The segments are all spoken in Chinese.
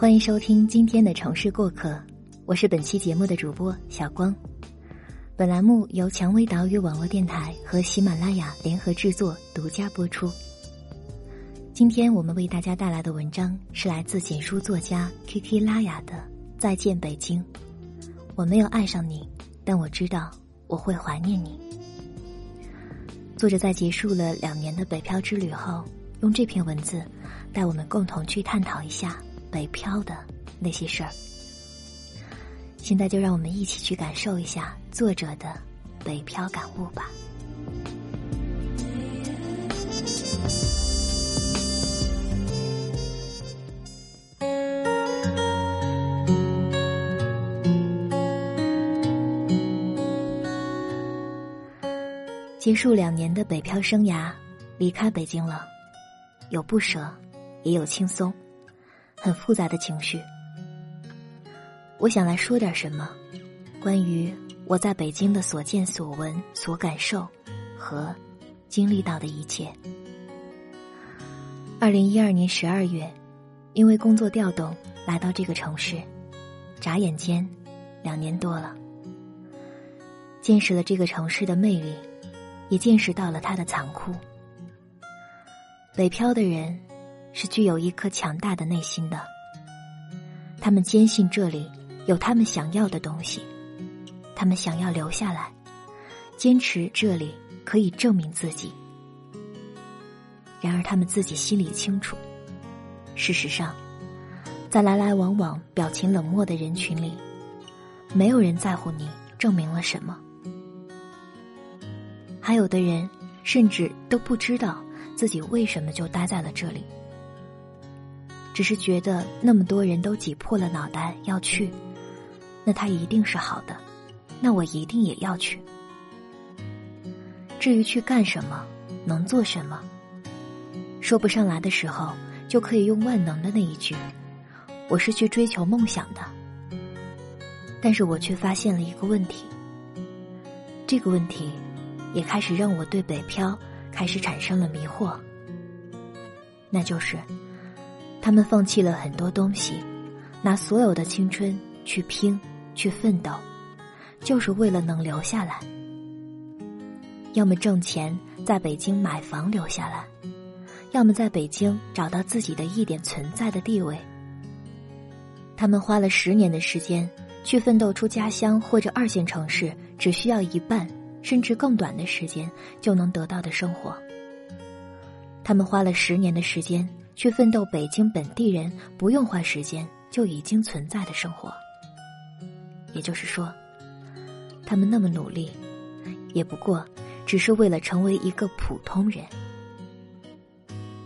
欢迎收听今天的城市过客，我是本期节目的主播小光。本栏目由蔷薇岛屿网络电台和喜马拉雅联合制作，独家播出。今天我们为大家带来的文章是来自简书作家 K K 拉雅的《再见北京》。我没有爱上你，但我知道我会怀念你。作者在结束了两年的北漂之旅后，用这篇文字带我们共同去探讨一下。北漂的那些事儿，现在就让我们一起去感受一下作者的北漂感悟吧。结束两年的北漂生涯，离开北京了，有不舍，也有轻松。很复杂的情绪，我想来说点什么，关于我在北京的所见所闻、所感受和经历到的一切。二零一二年十二月，因为工作调动来到这个城市，眨眼间两年多了，见识了这个城市的魅力，也见识到了它的残酷。北漂的人。是具有一颗强大的内心的，他们坚信这里有他们想要的东西，他们想要留下来，坚持这里可以证明自己。然而，他们自己心里清楚，事实上，在来来往往、表情冷漠的人群里，没有人在乎你证明了什么，还有的人甚至都不知道自己为什么就待在了这里。只是觉得那么多人都挤破了脑袋要去，那他一定是好的，那我一定也要去。至于去干什么，能做什么，说不上来的时候，就可以用万能的那一句：“我是去追求梦想的。”但是我却发现了一个问题，这个问题也开始让我对北漂开始产生了迷惑，那就是。他们放弃了很多东西，拿所有的青春去拼、去奋斗，就是为了能留下来。要么挣钱在北京买房留下来，要么在北京找到自己的一点存在的地位。他们花了十年的时间去奋斗出家乡或者二线城市只需要一半甚至更短的时间就能得到的生活。他们花了十年的时间。去奋斗，北京本地人不用花时间就已经存在的生活。也就是说，他们那么努力，也不过只是为了成为一个普通人。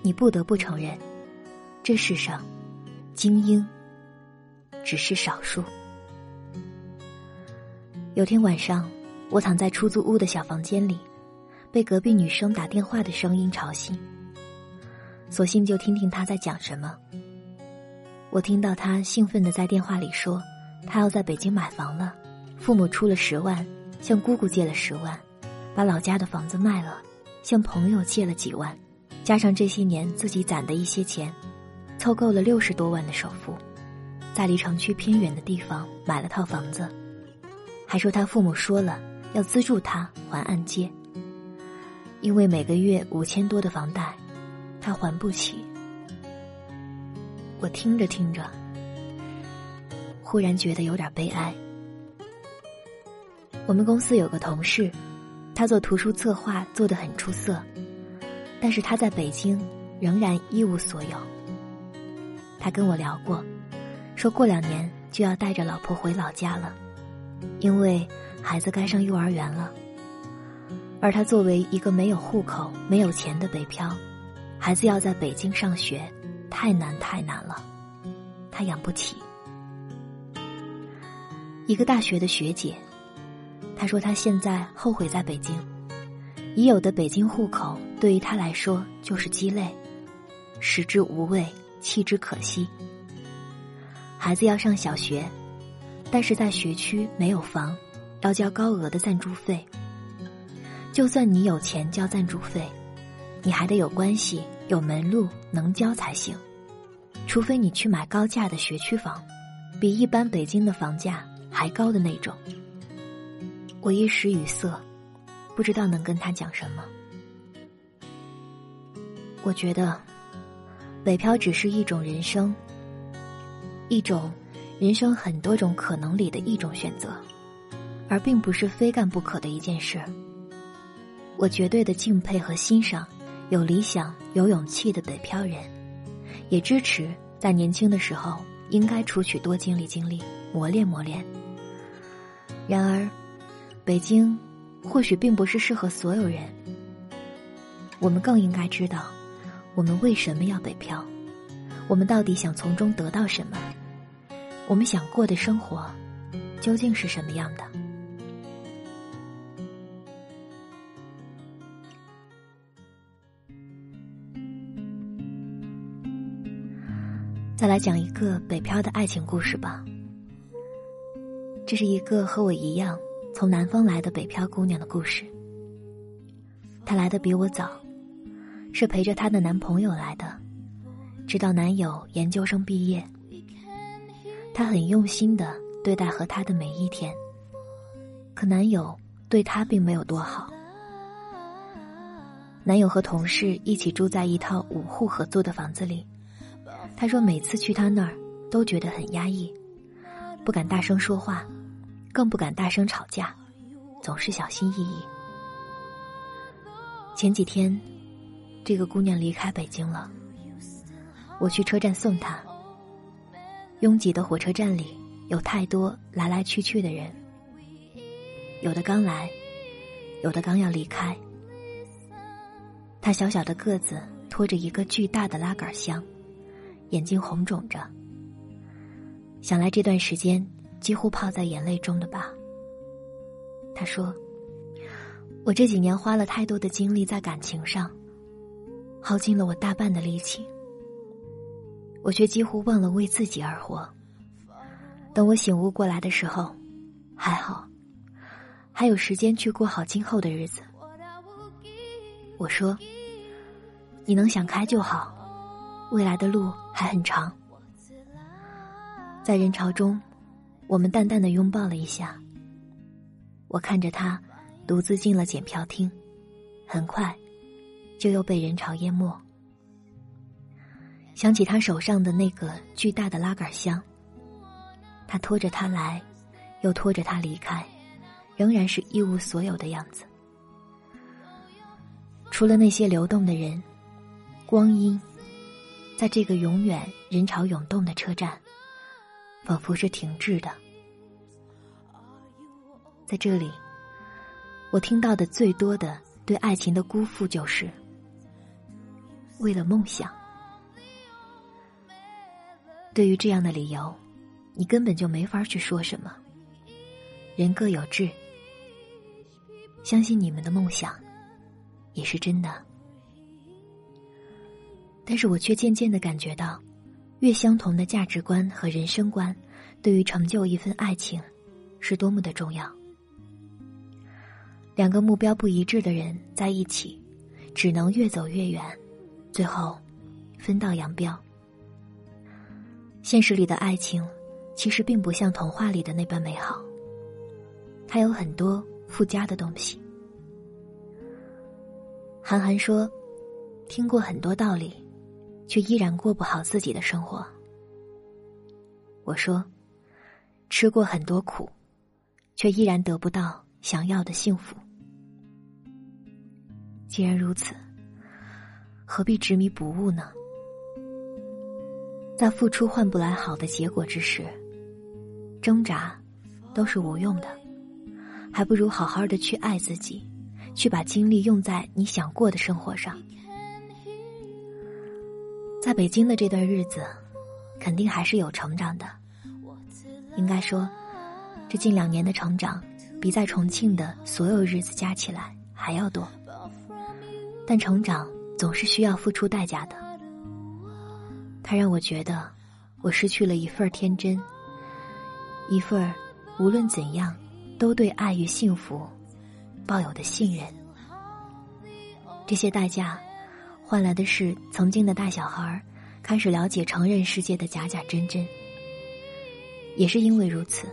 你不得不承认，这世上精英只是少数。有天晚上，我躺在出租屋的小房间里，被隔壁女生打电话的声音吵醒。索性就听听他在讲什么。我听到他兴奋的在电话里说，他要在北京买房了，父母出了十万，向姑姑借了十万，把老家的房子卖了，向朋友借了几万，加上这些年自己攒的一些钱，凑够了六十多万的首付，在离城区偏远的地方买了套房子，还说他父母说了要资助他还按揭，因为每个月五千多的房贷。他还不起，我听着听着，忽然觉得有点悲哀。我们公司有个同事，他做图书策划做得很出色，但是他在北京仍然一无所有。他跟我聊过，说过两年就要带着老婆回老家了，因为孩子该上幼儿园了。而他作为一个没有户口、没有钱的北漂。孩子要在北京上学，太难太难了，他养不起。一个大学的学姐，她说她现在后悔在北京，已有的北京户口对于她来说就是鸡肋，食之无味，弃之可惜。孩子要上小学，但是在学区没有房，要交高额的赞助费。就算你有钱交赞助费。你还得有关系、有门路，能教才行。除非你去买高价的学区房，比一般北京的房价还高的那种。我一时语塞，不知道能跟他讲什么。我觉得，北漂只是一种人生，一种人生很多种可能里的一种选择，而并不是非干不可的一件事。我绝对的敬佩和欣赏有理想、有勇气的北漂人，也支持在年轻的时候应该出去多经历经历、磨练磨练。然而，北京或许并不是适合所有人。我们更应该知道。我们为什么要北漂？我们到底想从中得到什么？我们想过的生活究竟是什么样的？再来讲一个北漂的爱情故事吧。这是一个和我一样从南方来的北漂姑娘的故事。她来的比我早。是陪着她的男朋友来的，直到男友研究生毕业，她很用心的对待和他的每一天。可男友对她并没有多好。男友和同事一起住在一套五户合租的房子里，他说每次去他那儿都觉得很压抑，不敢大声说话，更不敢大声吵架，总是小心翼翼。前几天。这个姑娘离开北京了，我去车站送她。拥挤的火车站里有太多来来去去的人，有的刚来，有的刚要离开。她小小的个子拖着一个巨大的拉杆箱，眼睛红肿着。想来这段时间几乎泡在眼泪中的吧。他说：“我这几年花了太多的精力在感情上。”耗尽了我大半的力气，我却几乎忘了为自己而活。等我醒悟过来的时候，还好，还有时间去过好今后的日子。我说：“你能想开就好，未来的路还很长。”在人潮中，我们淡淡的拥抱了一下。我看着他独自进了检票厅，很快。就又被人潮淹没。想起他手上的那个巨大的拉杆箱，他拖着他来，又拖着他离开，仍然是一无所有的样子。除了那些流动的人，光阴，在这个永远人潮涌动的车站，仿佛是停滞的。在这里，我听到的最多的对爱情的辜负就是。为了梦想，对于这样的理由，你根本就没法去说什么。人各有志，相信你们的梦想也是真的。但是我却渐渐的感觉到，越相同的价值观和人生观，对于成就一份爱情，是多么的重要。两个目标不一致的人在一起，只能越走越远。最后，分道扬镳。现实里的爱情，其实并不像童话里的那般美好。它有很多附加的东西。韩寒说：“听过很多道理，却依然过不好自己的生活。”我说：“吃过很多苦，却依然得不到想要的幸福。”既然如此。何必执迷不悟呢？在付出换不来好的结果之时，挣扎都是无用的，还不如好好的去爱自己，去把精力用在你想过的生活上。在北京的这段日子，肯定还是有成长的。应该说，这近两年的成长，比在重庆的所有日子加起来还要多。但成长。总是需要付出代价的。他让我觉得，我失去了一份天真，一份无论怎样都对爱与幸福抱有的信任。这些代价，换来的是曾经的大小孩开始了解成人世界的假假真真。也是因为如此，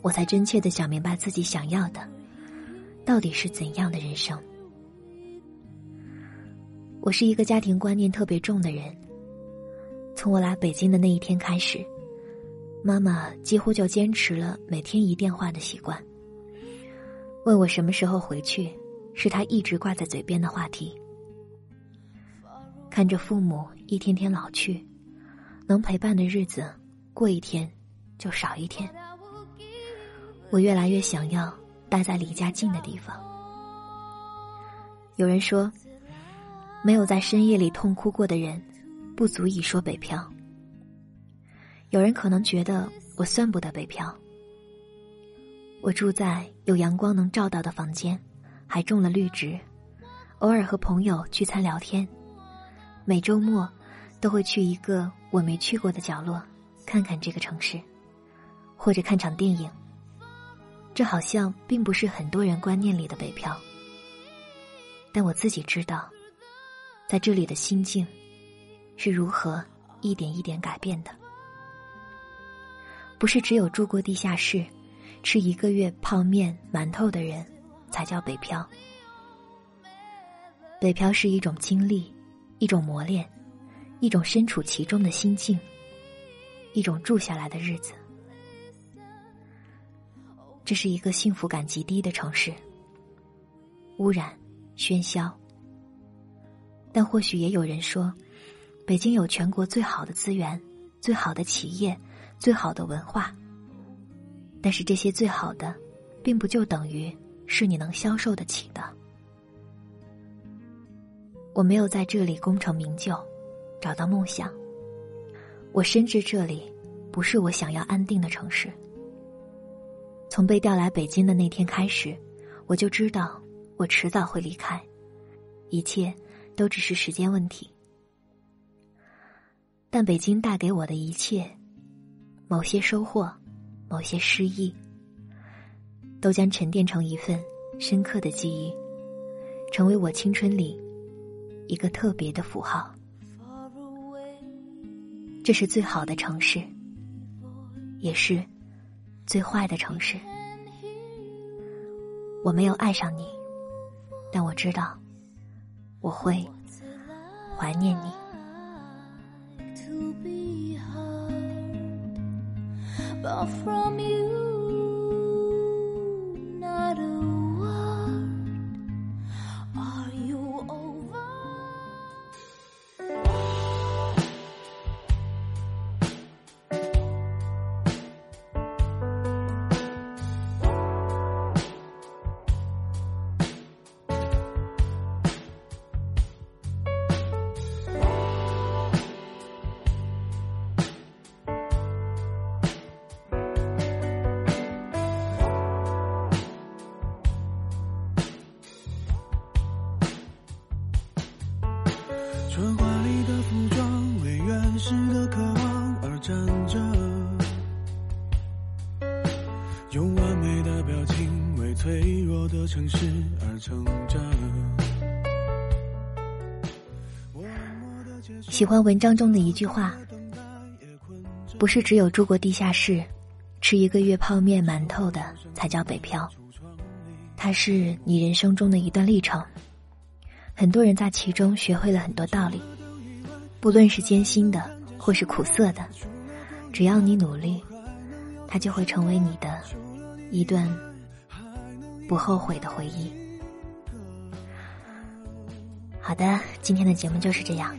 我才真切的想明白自己想要的，到底是怎样的人生。我是一个家庭观念特别重的人。从我来北京的那一天开始，妈妈几乎就坚持了每天一电话的习惯。问我什么时候回去，是她一直挂在嘴边的话题。看着父母一天天老去，能陪伴的日子过一天就少一天，我越来越想要待在离家近的地方。有人说。没有在深夜里痛哭过的人，不足以说北漂。有人可能觉得我算不得北漂。我住在有阳光能照到的房间，还种了绿植，偶尔和朋友聚餐聊天，每周末都会去一个我没去过的角落，看看这个城市，或者看场电影。这好像并不是很多人观念里的北漂，但我自己知道。在这里的心境，是如何一点一点改变的？不是只有住过地下室、吃一个月泡面馒头的人才叫北漂。北漂是一种经历，一种磨练，一种身处其中的心境，一种住下来的日子。这是一个幸福感极低的城市，污染、喧嚣。但或许也有人说，北京有全国最好的资源、最好的企业、最好的文化。但是这些最好的，并不就等于是你能消受得起的。我没有在这里功成名就，找到梦想。我深知这里不是我想要安定的城市。从被调来北京的那天开始，我就知道我迟早会离开，一切。都只是时间问题，但北京带给我的一切，某些收获，某些失意，都将沉淀成一份深刻的记忆，成为我青春里一个特别的符号。这是最好的城市，也是最坏的城市。我没有爱上你，但我知道。我会怀念你。城市而成着。喜欢文章中的一句话：“不是只有住过地下室、吃一个月泡面馒头的才叫北漂，它是你人生中的一段历程。很多人在其中学会了很多道理，不论是艰辛的或是苦涩的，只要你努力，它就会成为你的一段。”不后悔的回忆。好的，今天的节目就是这样，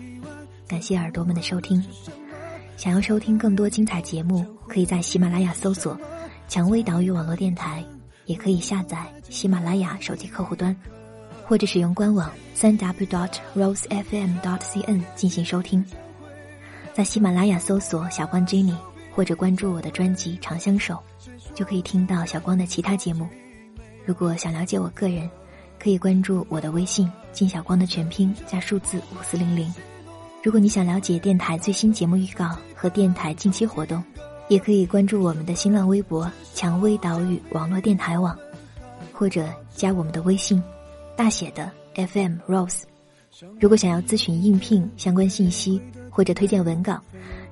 感谢耳朵们的收听。想要收听更多精彩节目，可以在喜马拉雅搜索“蔷薇岛屿网络电台”，也可以下载喜马拉雅手机客户端，或者使用官网三 w dot rosefm dot cn 进行收听。在喜马拉雅搜索“小光 Jenny” 或者关注我的专辑《长相守》，就可以听到小光的其他节目。如果想了解我个人，可以关注我的微信“金小光”的全拼加数字五四零零。如果你想了解电台最新节目预告和电台近期活动，也可以关注我们的新浪微博“蔷薇岛屿网络电台网”，或者加我们的微信，大写的 FM Rose，如果想要咨询应聘相关信息或者推荐文稿，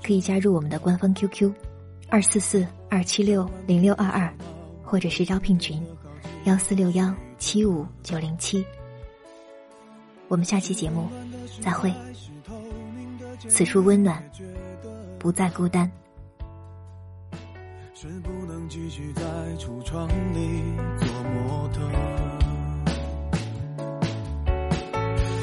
可以加入我们的官方 QQ：二四四二七六零六二二，或者是招聘群：幺四六幺七五九零七。我们下期节目再会。此处温暖，不再孤单。是不能继续在橱窗里做模特。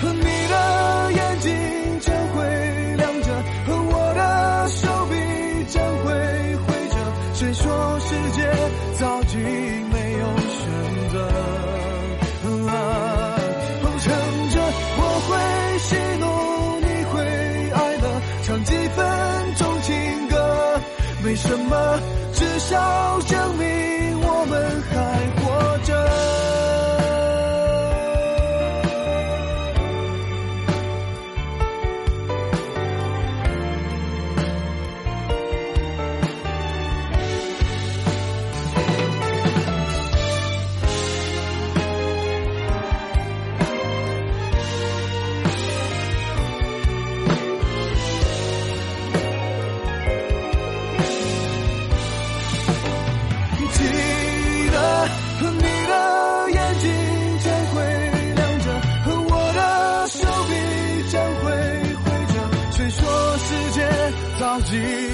和你的眼睛将会亮着和我的手臂将会挥着。谁说世界早已没有选择？啊捧着我会喜怒你会哀乐唱几分钟情歌没什么至少证明 Jesus.